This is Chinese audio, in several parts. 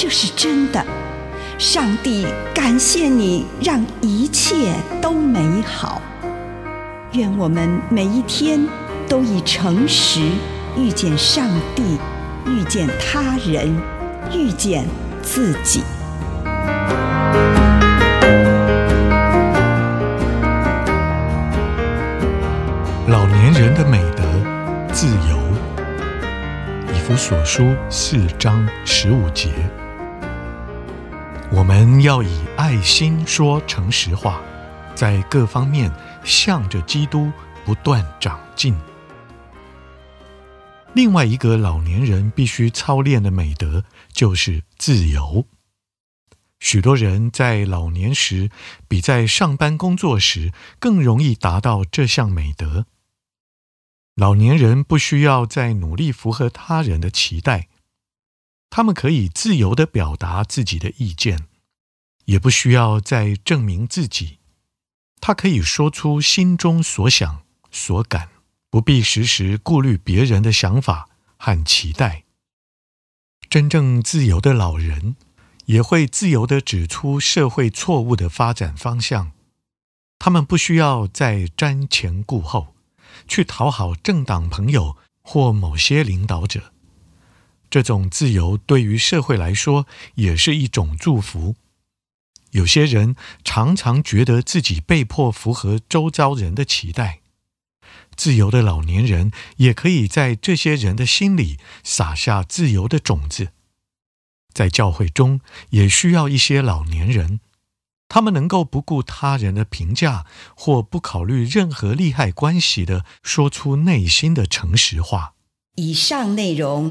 这是真的，上帝感谢你，让一切都美好。愿我们每一天都以诚实遇见上帝，遇见他人，遇见自己。老年人的美德，自由。以弗所书四章十五节。我们要以爱心说诚实话，在各方面向着基督不断长进。另外一个老年人必须操练的美德就是自由。许多人在老年时比在上班工作时更容易达到这项美德。老年人不需要再努力符合他人的期待。他们可以自由地表达自己的意见，也不需要再证明自己。他可以说出心中所想所感，不必时时顾虑别人的想法和期待。真正自由的老人，也会自由地指出社会错误的发展方向。他们不需要再瞻前顾后，去讨好政党朋友或某些领导者。这种自由对于社会来说也是一种祝福。有些人常常觉得自己被迫符合周遭人的期待，自由的老年人也可以在这些人的心里撒下自由的种子。在教会中也需要一些老年人，他们能够不顾他人的评价，或不考虑任何利害关系的说出内心的诚实话。以上内容。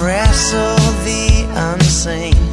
wrestle the unseen.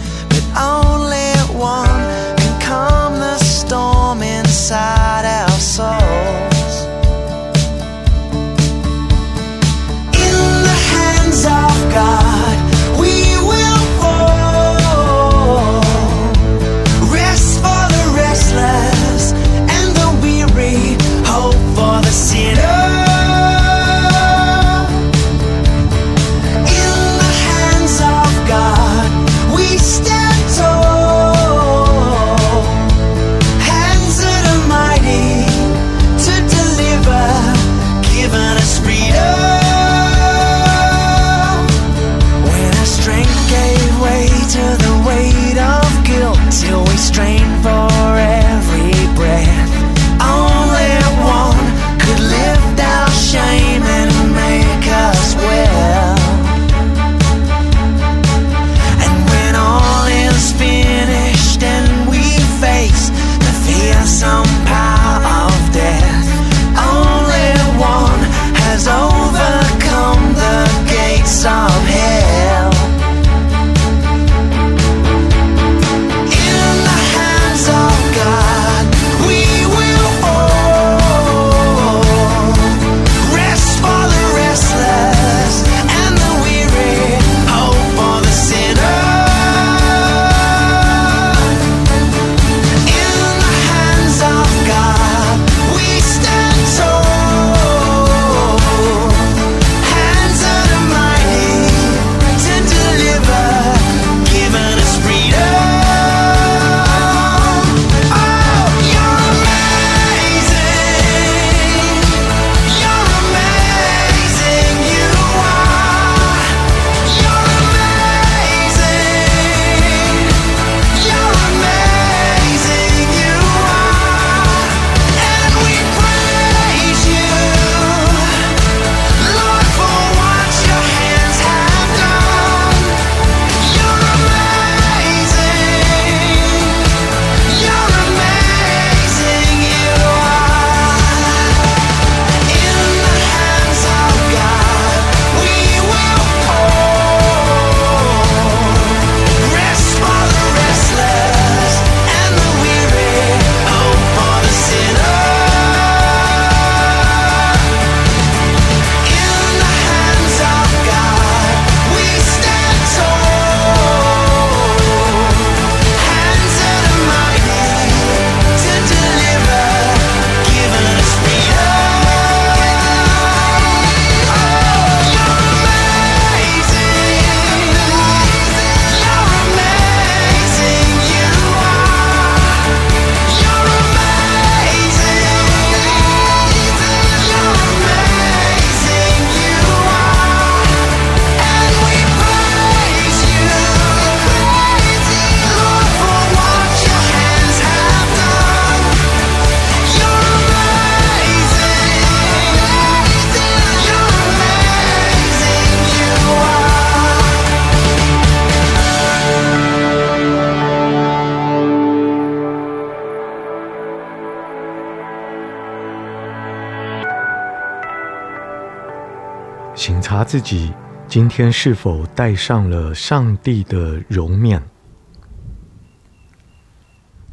省察自己今天是否戴上了上帝的容面。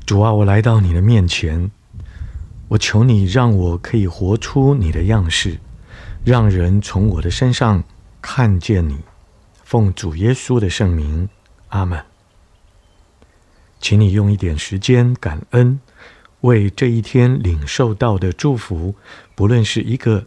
主啊，我来到你的面前，我求你让我可以活出你的样式，让人从我的身上看见你。奉主耶稣的圣名，阿门。请你用一点时间感恩，为这一天领受到的祝福，不论是一个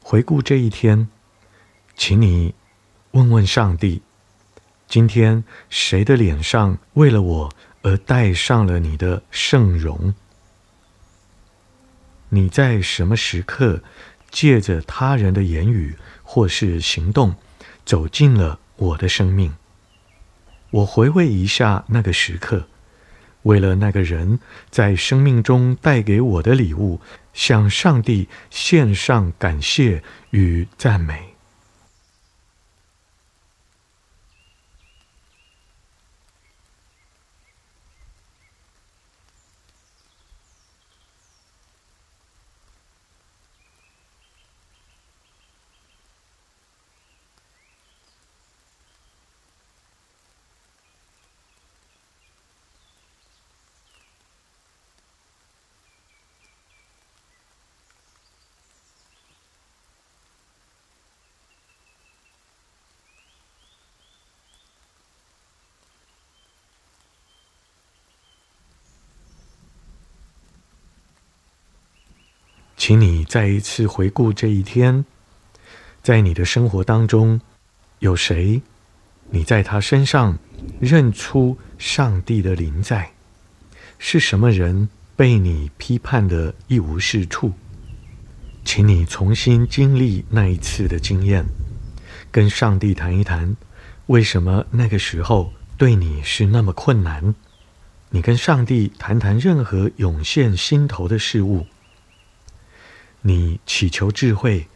回顾这一天，请你问问上帝：今天谁的脸上为了我而带上了你的圣容？你在什么时刻借着他人的言语或是行动走进了我的生命？我回味一下那个时刻，为了那个人在生命中带给我的礼物。向上帝献上感谢与赞美。请你再一次回顾这一天，在你的生活当中，有谁？你在他身上认出上帝的灵在？是什么人被你批判得一无是处？请你重新经历那一次的经验，跟上帝谈一谈，为什么那个时候对你是那么困难？你跟上帝谈谈任何涌现心头的事物。你祈求智慧，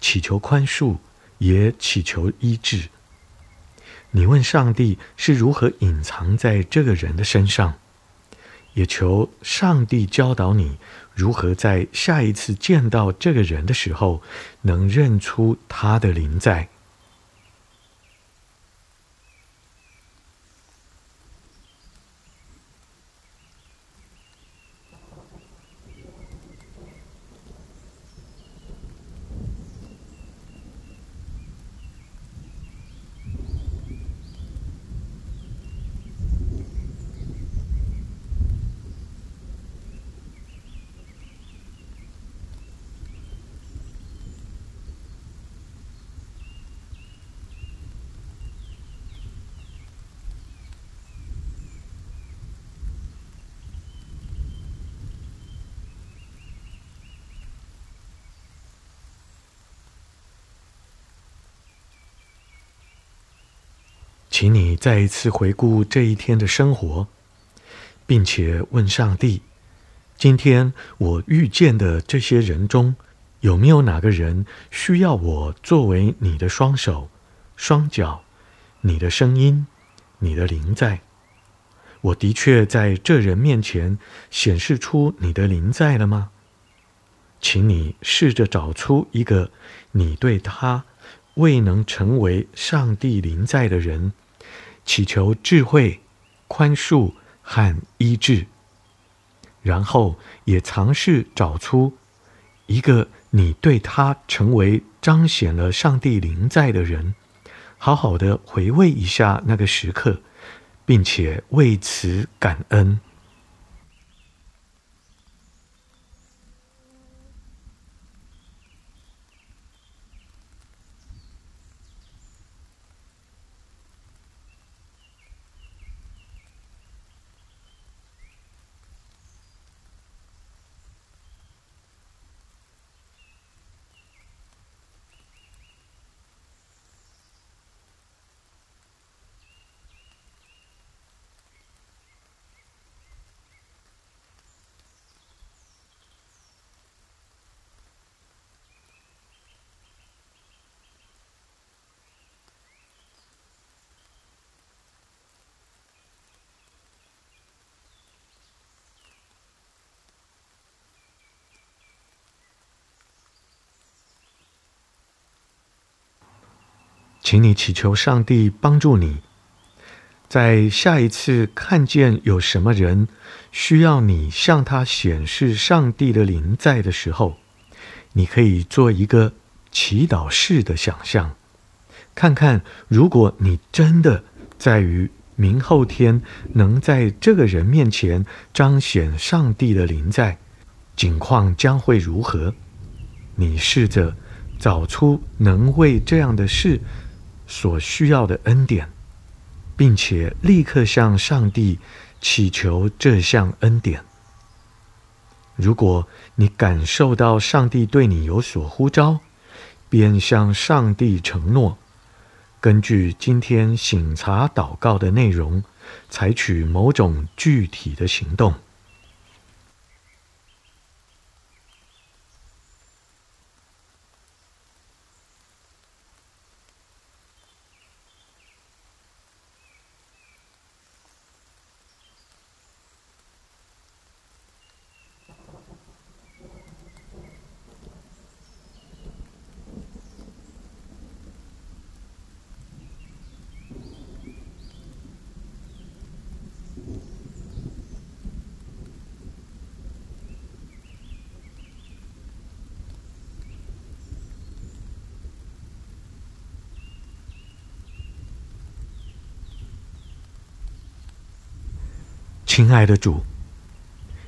祈求宽恕，也祈求医治。你问上帝是如何隐藏在这个人的身上，也求上帝教导你如何在下一次见到这个人的时候，能认出他的灵在。请你再一次回顾这一天的生活，并且问上帝：今天我遇见的这些人中，有没有哪个人需要我作为你的双手、双脚、你的声音、你的灵在？我的确在这人面前显示出你的灵在了吗？请你试着找出一个你对他未能成为上帝灵在的人。祈求智慧、宽恕和医治，然后也尝试找出一个你对他成为彰显了上帝临在的人，好好的回味一下那个时刻，并且为此感恩。请你祈求上帝帮助你，在下一次看见有什么人需要你向他显示上帝的灵在的时候，你可以做一个祈祷式的想象，看看如果你真的在于明后天能在这个人面前彰显上帝的灵在，景况将会如何？你试着找出能为这样的事。所需要的恩典，并且立刻向上帝祈求这项恩典。如果你感受到上帝对你有所呼召，便向上帝承诺，根据今天醒察祷告的内容，采取某种具体的行动。亲爱的主，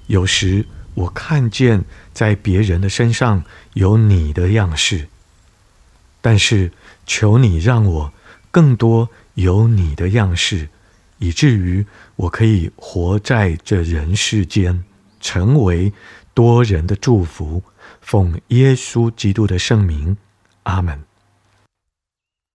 有时我看见在别人的身上有你的样式，但是求你让我更多有你的样式，以至于我可以活在这人世间，成为多人的祝福。奉耶稣基督的圣名，阿门。